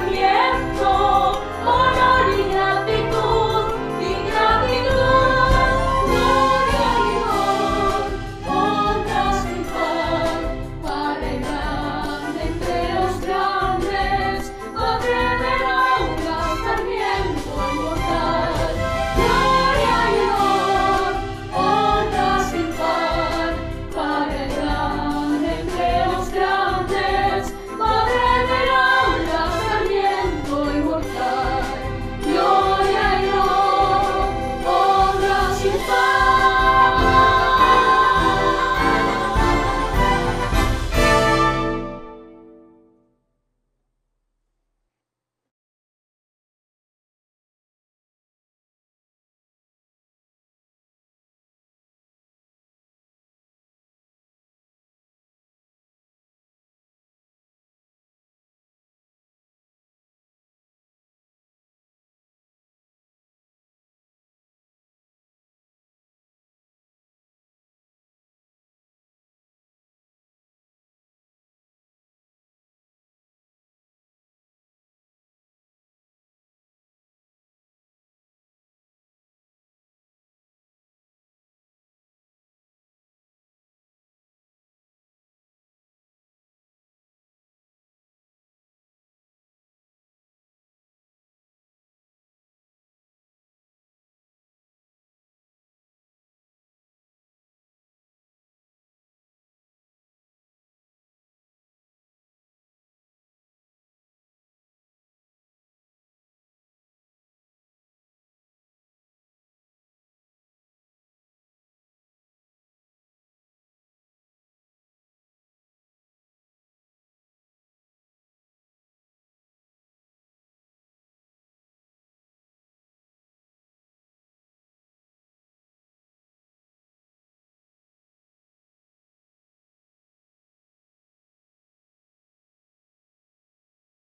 mandamiento.